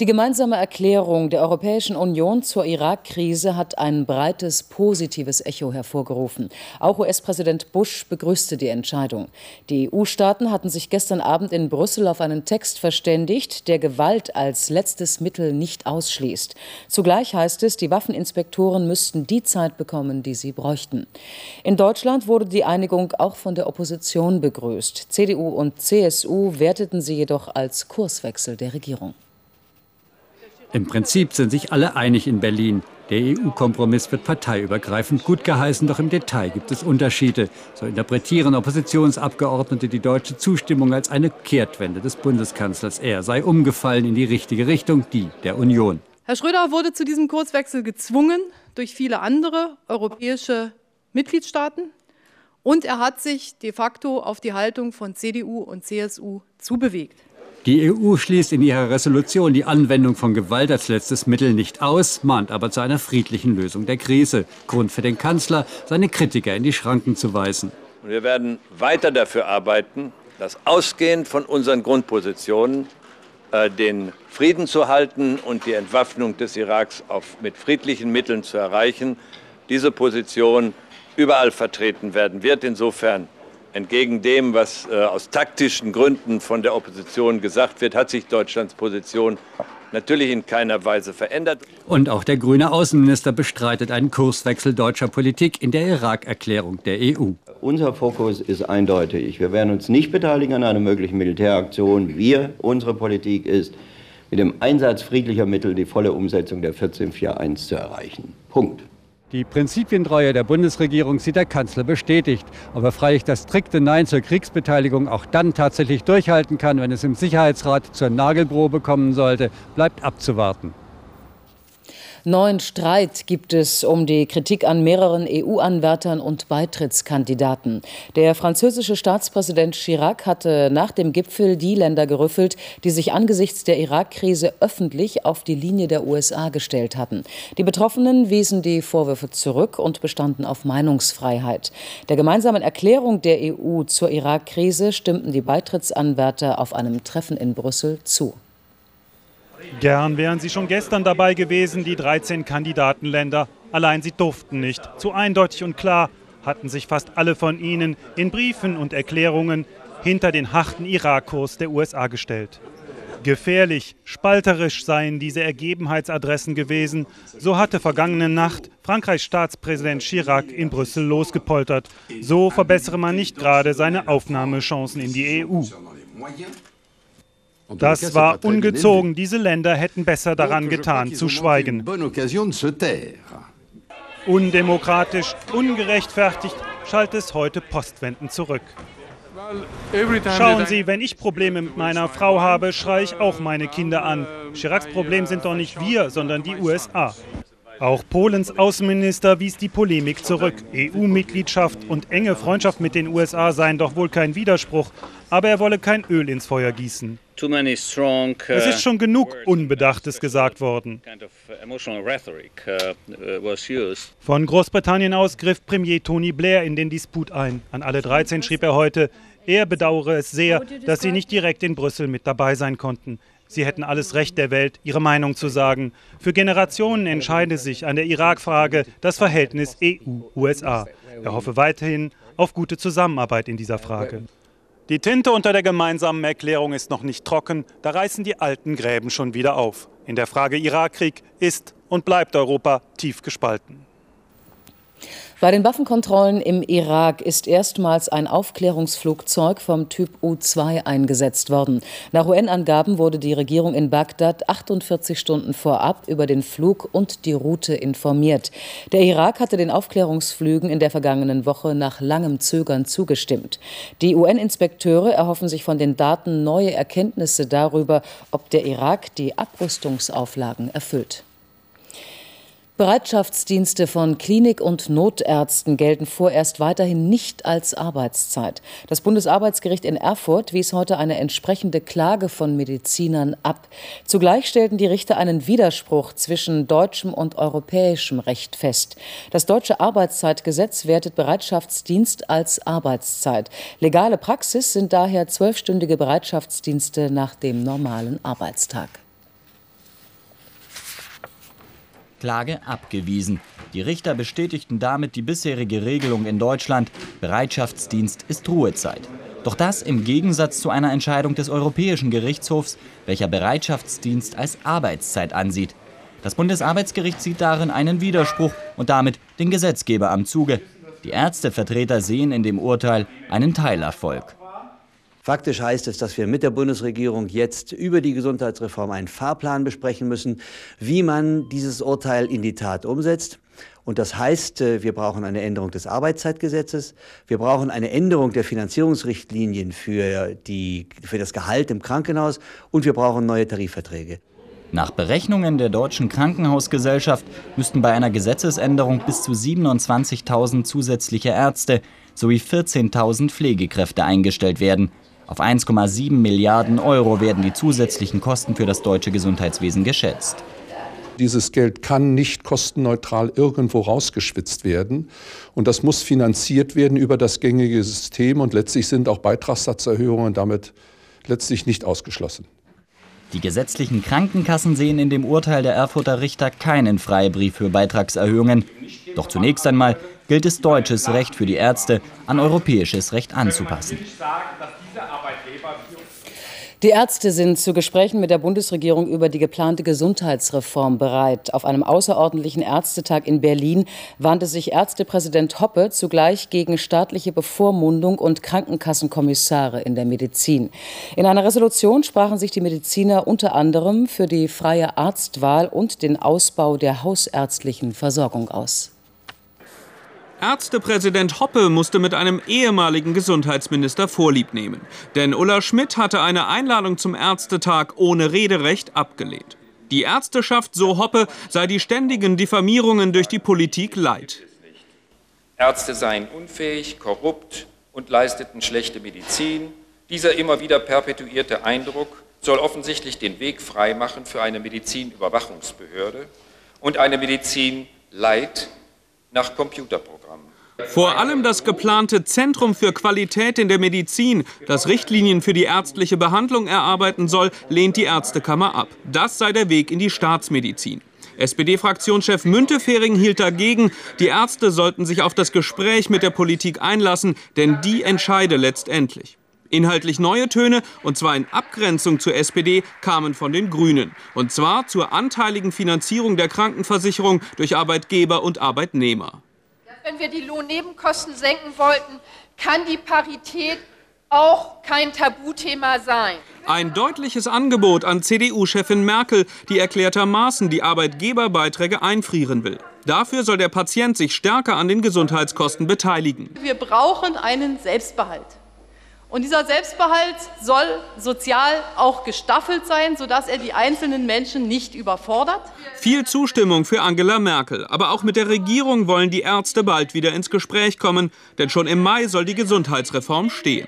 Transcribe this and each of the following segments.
Die gemeinsame Erklärung der Europäischen Union zur Irak-Krise hat ein breites positives Echo hervorgerufen. Auch US-Präsident Bush begrüßte die Entscheidung. Die EU-Staaten hatten sich gestern Abend in Brüssel auf einen Text verständigt, der Gewalt als letztes Mittel nicht ausschließt. Zugleich heißt es, die Waffeninspektoren müssten die Zeit bekommen, die sie bräuchten. In Deutschland wurde die Einigung auch von der Opposition begrüßt. CDU und CSU werteten sie jedoch als Kurswechsel der Regierung. Im Prinzip sind sich alle einig in Berlin. Der EU-Kompromiss wird parteiübergreifend gut geheißen, doch im Detail gibt es Unterschiede. So interpretieren Oppositionsabgeordnete die deutsche Zustimmung als eine Kehrtwende des Bundeskanzlers. Er sei umgefallen in die richtige Richtung, die der Union. Herr Schröder wurde zu diesem Kurswechsel gezwungen durch viele andere europäische Mitgliedstaaten und er hat sich de facto auf die Haltung von CDU und CSU zubewegt. Die EU schließt in ihrer Resolution die Anwendung von Gewalt als letztes Mittel nicht aus, mahnt aber zu einer friedlichen Lösung der Krise. Grund für den Kanzler, seine Kritiker in die Schranken zu weisen. Wir werden weiter dafür arbeiten, dass ausgehend von unseren Grundpositionen äh, den Frieden zu halten und die Entwaffnung des Iraks auf, mit friedlichen Mitteln zu erreichen, diese Position überall vertreten werden wird. Insofern Entgegen dem, was äh, aus taktischen Gründen von der Opposition gesagt wird, hat sich Deutschlands Position natürlich in keiner Weise verändert. Und auch der grüne Außenminister bestreitet einen Kurswechsel deutscher Politik in der Irak-Erklärung der EU. Unser Fokus ist eindeutig. Wir werden uns nicht beteiligen an einer möglichen Militäraktion. Wir, unsere Politik ist, mit dem Einsatz friedlicher Mittel die volle Umsetzung der 1441 zu erreichen. Punkt. Die Prinzipientreue der Bundesregierung sieht der Kanzler bestätigt. Ob er freilich das strikte Nein zur Kriegsbeteiligung auch dann tatsächlich durchhalten kann, wenn es im Sicherheitsrat zur Nagelprobe kommen sollte, bleibt abzuwarten. Neuen Streit gibt es um die Kritik an mehreren EU-Anwärtern und Beitrittskandidaten. Der französische Staatspräsident Chirac hatte nach dem Gipfel die Länder gerüffelt, die sich angesichts der Irak-Krise öffentlich auf die Linie der USA gestellt hatten. Die Betroffenen wiesen die Vorwürfe zurück und bestanden auf Meinungsfreiheit. Der gemeinsamen Erklärung der EU zur Irak-Krise stimmten die Beitrittsanwärter auf einem Treffen in Brüssel zu. Gern wären sie schon gestern dabei gewesen, die 13 Kandidatenländer. Allein sie durften nicht. Zu eindeutig und klar hatten sich fast alle von ihnen in Briefen und Erklärungen hinter den harten Irakkurs der USA gestellt. Gefährlich, spalterisch seien diese Ergebenheitsadressen gewesen, so hatte vergangene Nacht Frankreichs Staatspräsident Chirac in Brüssel losgepoltert. So verbessere man nicht gerade seine Aufnahmechancen in die EU. Das war ungezogen. Diese Länder hätten besser daran getan, zu schweigen. Undemokratisch, ungerechtfertigt, schaltet es heute postwendend zurück. Schauen Sie, wenn ich Probleme mit meiner Frau habe, schreie ich auch meine Kinder an. Chiracs Problem sind doch nicht wir, sondern die USA. Auch Polens Außenminister wies die Polemik zurück. EU-Mitgliedschaft und enge Freundschaft mit den USA seien doch wohl kein Widerspruch, aber er wolle kein Öl ins Feuer gießen. Uh, es ist schon genug Unbedachtes gesagt worden. Uh, uh, Von Großbritannien aus griff Premier Tony Blair in den Disput ein. An alle 13 schrieb er heute, er bedauere es sehr, dass sie nicht direkt in Brüssel mit dabei sein konnten. Sie hätten alles Recht der Welt, ihre Meinung zu sagen. Für Generationen entscheide sich an der Irak-Frage das Verhältnis EU-USA. Er hoffe weiterhin auf gute Zusammenarbeit in dieser Frage. Die Tinte unter der gemeinsamen Erklärung ist noch nicht trocken, da reißen die alten Gräben schon wieder auf. In der Frage Irakkrieg ist und bleibt Europa tief gespalten. Bei den Waffenkontrollen im Irak ist erstmals ein Aufklärungsflugzeug vom Typ U-2 eingesetzt worden. Nach UN-Angaben wurde die Regierung in Bagdad 48 Stunden vorab über den Flug und die Route informiert. Der Irak hatte den Aufklärungsflügen in der vergangenen Woche nach langem Zögern zugestimmt. Die UN-Inspekteure erhoffen sich von den Daten neue Erkenntnisse darüber, ob der Irak die Abrüstungsauflagen erfüllt. Bereitschaftsdienste von Klinik- und Notärzten gelten vorerst weiterhin nicht als Arbeitszeit. Das Bundesarbeitsgericht in Erfurt wies heute eine entsprechende Klage von Medizinern ab. Zugleich stellten die Richter einen Widerspruch zwischen deutschem und europäischem Recht fest. Das deutsche Arbeitszeitgesetz wertet Bereitschaftsdienst als Arbeitszeit. Legale Praxis sind daher zwölfstündige Bereitschaftsdienste nach dem normalen Arbeitstag. Klage abgewiesen. Die Richter bestätigten damit die bisherige Regelung in Deutschland, Bereitschaftsdienst ist Ruhezeit. Doch das im Gegensatz zu einer Entscheidung des Europäischen Gerichtshofs, welcher Bereitschaftsdienst als Arbeitszeit ansieht. Das Bundesarbeitsgericht sieht darin einen Widerspruch und damit den Gesetzgeber am Zuge. Die Ärztevertreter sehen in dem Urteil einen Teilerfolg. Faktisch heißt es, dass wir mit der Bundesregierung jetzt über die Gesundheitsreform einen Fahrplan besprechen müssen, wie man dieses Urteil in die Tat umsetzt. Und das heißt, äh, wir brauchen eine Änderung des Arbeitszeitgesetzes, wir brauchen eine Änderung der Finanzierungsrichtlinien für, die, für das Gehalt im Krankenhaus und wir brauchen neue Tarifverträge. Nach Berechnungen der Deutschen Krankenhausgesellschaft müssten bei einer Gesetzesänderung bis zu 27.000 zusätzliche Ärzte sowie 14.000 Pflegekräfte eingestellt werden. Auf 1,7 Milliarden Euro werden die zusätzlichen Kosten für das deutsche Gesundheitswesen geschätzt. Dieses Geld kann nicht kostenneutral irgendwo rausgeschwitzt werden. Und das muss finanziert werden über das gängige System. Und letztlich sind auch Beitragssatzerhöhungen damit letztlich nicht ausgeschlossen. Die gesetzlichen Krankenkassen sehen in dem Urteil der Erfurter Richter keinen Freibrief für Beitragserhöhungen. Doch zunächst einmal gilt es deutsches Recht für die Ärzte an europäisches Recht anzupassen. Die Ärzte sind zu Gesprächen mit der Bundesregierung über die geplante Gesundheitsreform bereit. Auf einem außerordentlichen Ärztetag in Berlin wandte sich Ärztepräsident Hoppe zugleich gegen staatliche Bevormundung und Krankenkassenkommissare in der Medizin. In einer Resolution sprachen sich die Mediziner unter anderem für die freie Arztwahl und den Ausbau der hausärztlichen Versorgung aus. Ärztepräsident Hoppe musste mit einem ehemaligen Gesundheitsminister Vorlieb nehmen. Denn Ulla Schmidt hatte eine Einladung zum Ärztetag ohne Rederecht abgelehnt. Die Ärzteschaft, so Hoppe, sei die ständigen Diffamierungen durch die Politik leid. Ärzte seien unfähig, korrupt und leisteten schlechte Medizin. Dieser immer wieder perpetuierte Eindruck soll offensichtlich den Weg freimachen für eine Medizinüberwachungsbehörde und eine Medizin Leid nach Computerprogrammen. Vor allem das geplante Zentrum für Qualität in der Medizin, das Richtlinien für die ärztliche Behandlung erarbeiten soll, lehnt die Ärztekammer ab. Das sei der Weg in die Staatsmedizin. SPD-Fraktionschef Müntefering hielt dagegen, die Ärzte sollten sich auf das Gespräch mit der Politik einlassen, denn die entscheide letztendlich. Inhaltlich neue Töne, und zwar in Abgrenzung zur SPD, kamen von den Grünen. Und zwar zur anteiligen Finanzierung der Krankenversicherung durch Arbeitgeber und Arbeitnehmer. Wenn wir die Lohnnebenkosten senken wollten, kann die Parität auch kein Tabuthema sein. Ein deutliches Angebot an CDU-Chefin Merkel, die erklärtermaßen die Arbeitgeberbeiträge einfrieren will. Dafür soll der Patient sich stärker an den Gesundheitskosten beteiligen. Wir brauchen einen Selbstbehalt. Und dieser Selbstbehalt soll sozial auch gestaffelt sein, sodass er die einzelnen Menschen nicht überfordert. Viel Zustimmung für Angela Merkel. Aber auch mit der Regierung wollen die Ärzte bald wieder ins Gespräch kommen. Denn schon im Mai soll die Gesundheitsreform stehen.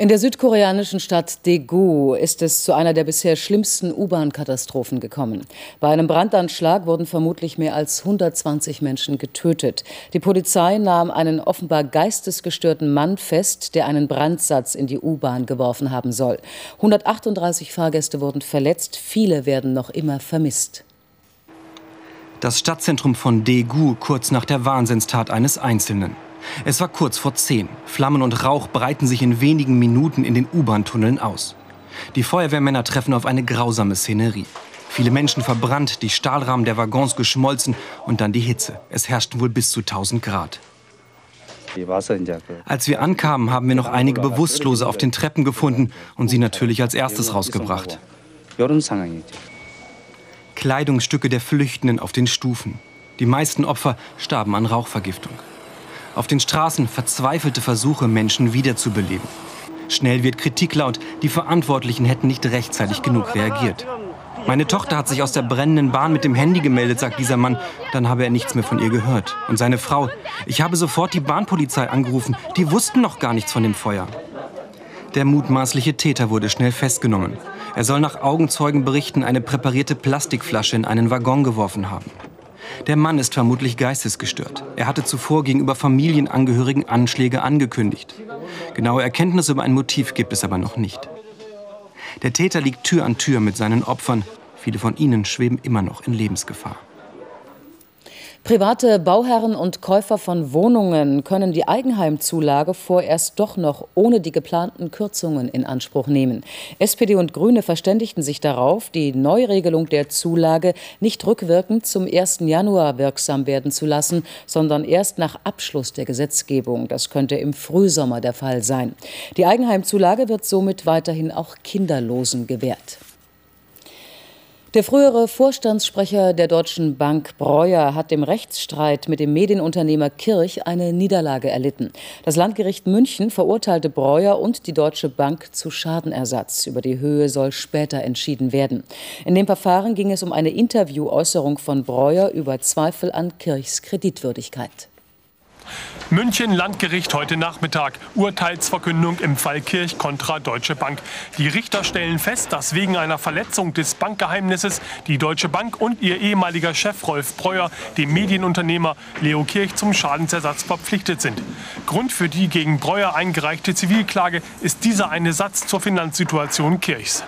In der südkoreanischen Stadt Daegu ist es zu einer der bisher schlimmsten U-Bahn-Katastrophen gekommen. Bei einem Brandanschlag wurden vermutlich mehr als 120 Menschen getötet. Die Polizei nahm einen offenbar geistesgestörten Mann fest, der einen Brandsatz in die U-Bahn geworfen haben soll. 138 Fahrgäste wurden verletzt, viele werden noch immer vermisst. Das Stadtzentrum von Daegu kurz nach der Wahnsinnstat eines Einzelnen. Es war kurz vor zehn. Flammen und Rauch breiten sich in wenigen Minuten in den U-Bahn-Tunneln aus. Die Feuerwehrmänner treffen auf eine grausame Szenerie. Viele Menschen verbrannt, die Stahlrahmen der Waggons geschmolzen und dann die Hitze. Es herrschten wohl bis zu 1000 Grad. Als wir ankamen, haben wir noch einige Bewusstlose auf den Treppen gefunden und sie natürlich als erstes rausgebracht. Kleidungsstücke der Flüchtenden auf den Stufen. Die meisten Opfer starben an Rauchvergiftung. Auf den Straßen verzweifelte Versuche, Menschen wiederzubeleben. Schnell wird Kritik laut, die Verantwortlichen hätten nicht rechtzeitig genug reagiert. Meine Tochter hat sich aus der brennenden Bahn mit dem Handy gemeldet, sagt dieser Mann. Dann habe er nichts mehr von ihr gehört. Und seine Frau. Ich habe sofort die Bahnpolizei angerufen. Die wussten noch gar nichts von dem Feuer. Der mutmaßliche Täter wurde schnell festgenommen. Er soll nach Augenzeugenberichten eine präparierte Plastikflasche in einen Waggon geworfen haben. Der Mann ist vermutlich geistesgestört. Er hatte zuvor gegenüber Familienangehörigen Anschläge angekündigt. Genaue Erkenntnisse über ein Motiv gibt es aber noch nicht. Der Täter liegt Tür an Tür mit seinen Opfern. Viele von ihnen schweben immer noch in Lebensgefahr. Private Bauherren und Käufer von Wohnungen können die Eigenheimzulage vorerst doch noch ohne die geplanten Kürzungen in Anspruch nehmen. SPD und Grüne verständigten sich darauf, die Neuregelung der Zulage nicht rückwirkend zum 1. Januar wirksam werden zu lassen, sondern erst nach Abschluss der Gesetzgebung. Das könnte im Frühsommer der Fall sein. Die Eigenheimzulage wird somit weiterhin auch Kinderlosen gewährt. Der frühere Vorstandssprecher der Deutschen Bank Breuer hat im Rechtsstreit mit dem Medienunternehmer Kirch eine Niederlage erlitten. Das Landgericht München verurteilte Breuer und die Deutsche Bank zu Schadenersatz. Über die Höhe soll später entschieden werden. In dem Verfahren ging es um eine Interviewäußerung von Breuer über Zweifel an Kirchs Kreditwürdigkeit. München Landgericht heute Nachmittag. Urteilsverkündung im Fall Kirch kontra Deutsche Bank. Die Richter stellen fest, dass wegen einer Verletzung des Bankgeheimnisses die Deutsche Bank und ihr ehemaliger Chef Rolf Breuer dem Medienunternehmer Leo Kirch zum Schadensersatz verpflichtet sind. Grund für die gegen Breuer eingereichte Zivilklage ist dieser eine Satz zur Finanzsituation Kirchs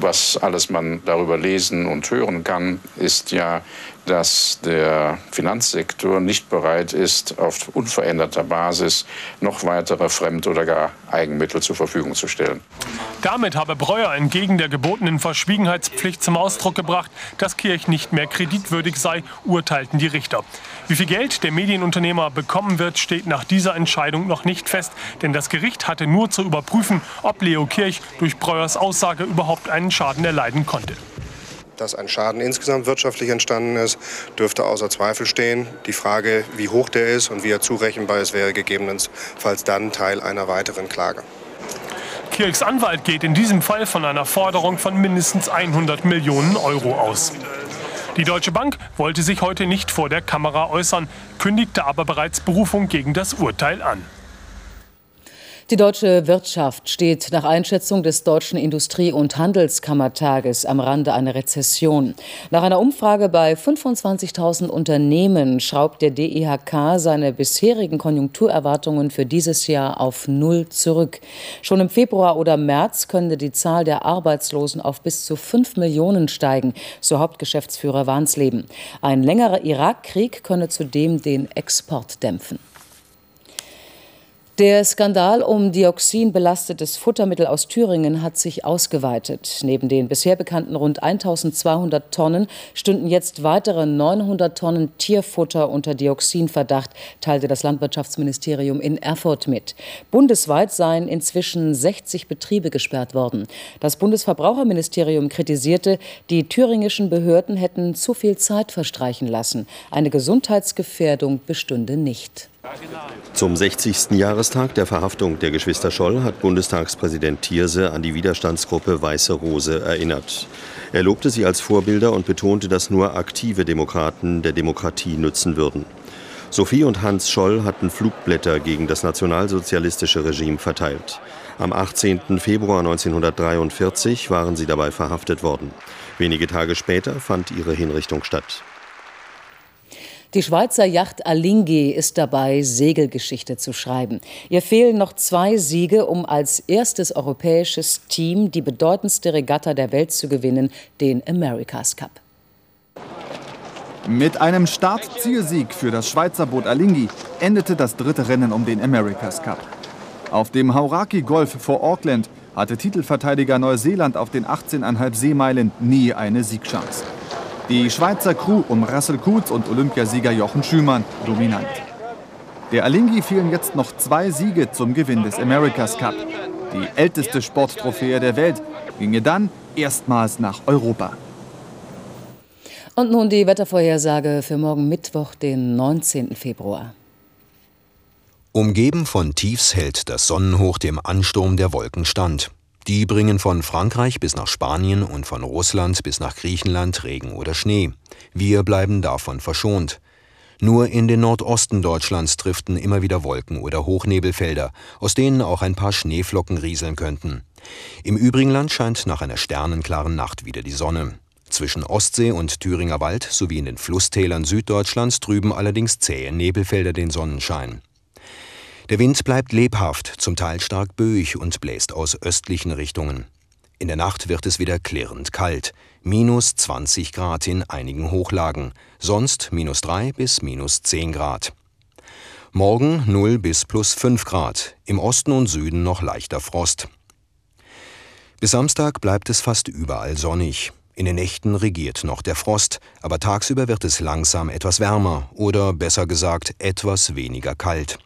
was alles man darüber lesen und hören kann, ist ja, dass der Finanzsektor nicht bereit ist, auf unveränderter Basis noch weitere Fremd- oder gar Eigenmittel zur Verfügung zu stellen. Damit habe Breuer entgegen der gebotenen Verschwiegenheitspflicht zum Ausdruck gebracht, dass Kirch nicht mehr kreditwürdig sei, urteilten die Richter. Wie viel Geld der Medienunternehmer bekommen wird, steht nach dieser Entscheidung noch nicht fest, denn das Gericht hatte nur zu überprüfen, ob Leo Kirch durch Breuers Aussage überhaupt einen Schaden erleiden konnte. Dass ein Schaden insgesamt wirtschaftlich entstanden ist, dürfte außer Zweifel stehen. Die Frage, wie hoch der ist und wie er zurechenbar ist, wäre gegebenenfalls dann Teil einer weiteren Klage. Kirchs Anwalt geht in diesem Fall von einer Forderung von mindestens 100 Millionen Euro aus. Die Deutsche Bank wollte sich heute nicht vor der Kamera äußern, kündigte aber bereits Berufung gegen das Urteil an. Die deutsche Wirtschaft steht nach Einschätzung des Deutschen Industrie- und Handelskammertages am Rande einer Rezession. Nach einer Umfrage bei 25.000 Unternehmen schraubt der DIHK seine bisherigen Konjunkturerwartungen für dieses Jahr auf Null zurück. Schon im Februar oder März könnte die Zahl der Arbeitslosen auf bis zu 5 Millionen steigen, so Hauptgeschäftsführer Warnsleben. Ein längerer Irakkrieg könne zudem den Export dämpfen. Der Skandal um dioxinbelastetes Futtermittel aus Thüringen hat sich ausgeweitet. Neben den bisher bekannten rund 1200 Tonnen stünden jetzt weitere 900 Tonnen Tierfutter unter Dioxinverdacht, teilte das Landwirtschaftsministerium in Erfurt mit. Bundesweit seien inzwischen 60 Betriebe gesperrt worden. Das Bundesverbraucherministerium kritisierte, die thüringischen Behörden hätten zu viel Zeit verstreichen lassen. Eine Gesundheitsgefährdung bestünde nicht. Zum 60. Jahrestag der Verhaftung der Geschwister Scholl hat Bundestagspräsident Thierse an die Widerstandsgruppe Weiße Rose erinnert. Er lobte sie als Vorbilder und betonte, dass nur aktive Demokraten der Demokratie nützen würden. Sophie und Hans Scholl hatten Flugblätter gegen das nationalsozialistische Regime verteilt. Am 18. Februar 1943 waren sie dabei verhaftet worden. Wenige Tage später fand ihre Hinrichtung statt. Die Schweizer Yacht Alinghi ist dabei, Segelgeschichte zu schreiben. Ihr fehlen noch zwei Siege, um als erstes europäisches Team die bedeutendste Regatta der Welt zu gewinnen, den America's Cup. Mit einem Start-Zielsieg für das Schweizer Boot Alinghi endete das dritte Rennen um den America's Cup. Auf dem Hauraki Golf vor Auckland hatte Titelverteidiger Neuseeland auf den 18,5 Seemeilen nie eine Siegchance. Die Schweizer Crew um Russell Kutz und Olympiasieger Jochen Schümann dominant. Der Alinghi fehlen jetzt noch zwei Siege zum Gewinn des America's Cup. Die älteste Sporttrophäe der Welt ginge dann erstmals nach Europa. Und nun die Wettervorhersage für morgen Mittwoch, den 19. Februar. Umgeben von Tiefs hält das Sonnenhoch dem Ansturm der Wolken stand. Die bringen von Frankreich bis nach Spanien und von Russland bis nach Griechenland Regen oder Schnee. Wir bleiben davon verschont. Nur in den Nordosten Deutschlands driften immer wieder Wolken oder Hochnebelfelder, aus denen auch ein paar Schneeflocken rieseln könnten. Im übrigen Land scheint nach einer sternenklaren Nacht wieder die Sonne. Zwischen Ostsee und Thüringer Wald sowie in den Flusstälern Süddeutschlands trüben allerdings zähe Nebelfelder den Sonnenschein. Der Wind bleibt lebhaft, zum Teil stark böig und bläst aus östlichen Richtungen. In der Nacht wird es wieder klirrend kalt, minus 20 Grad in einigen Hochlagen, sonst minus 3 bis minus 10 Grad. Morgen 0 bis plus 5 Grad, im Osten und Süden noch leichter Frost. Bis Samstag bleibt es fast überall sonnig. In den Nächten regiert noch der Frost, aber tagsüber wird es langsam etwas wärmer oder besser gesagt etwas weniger kalt.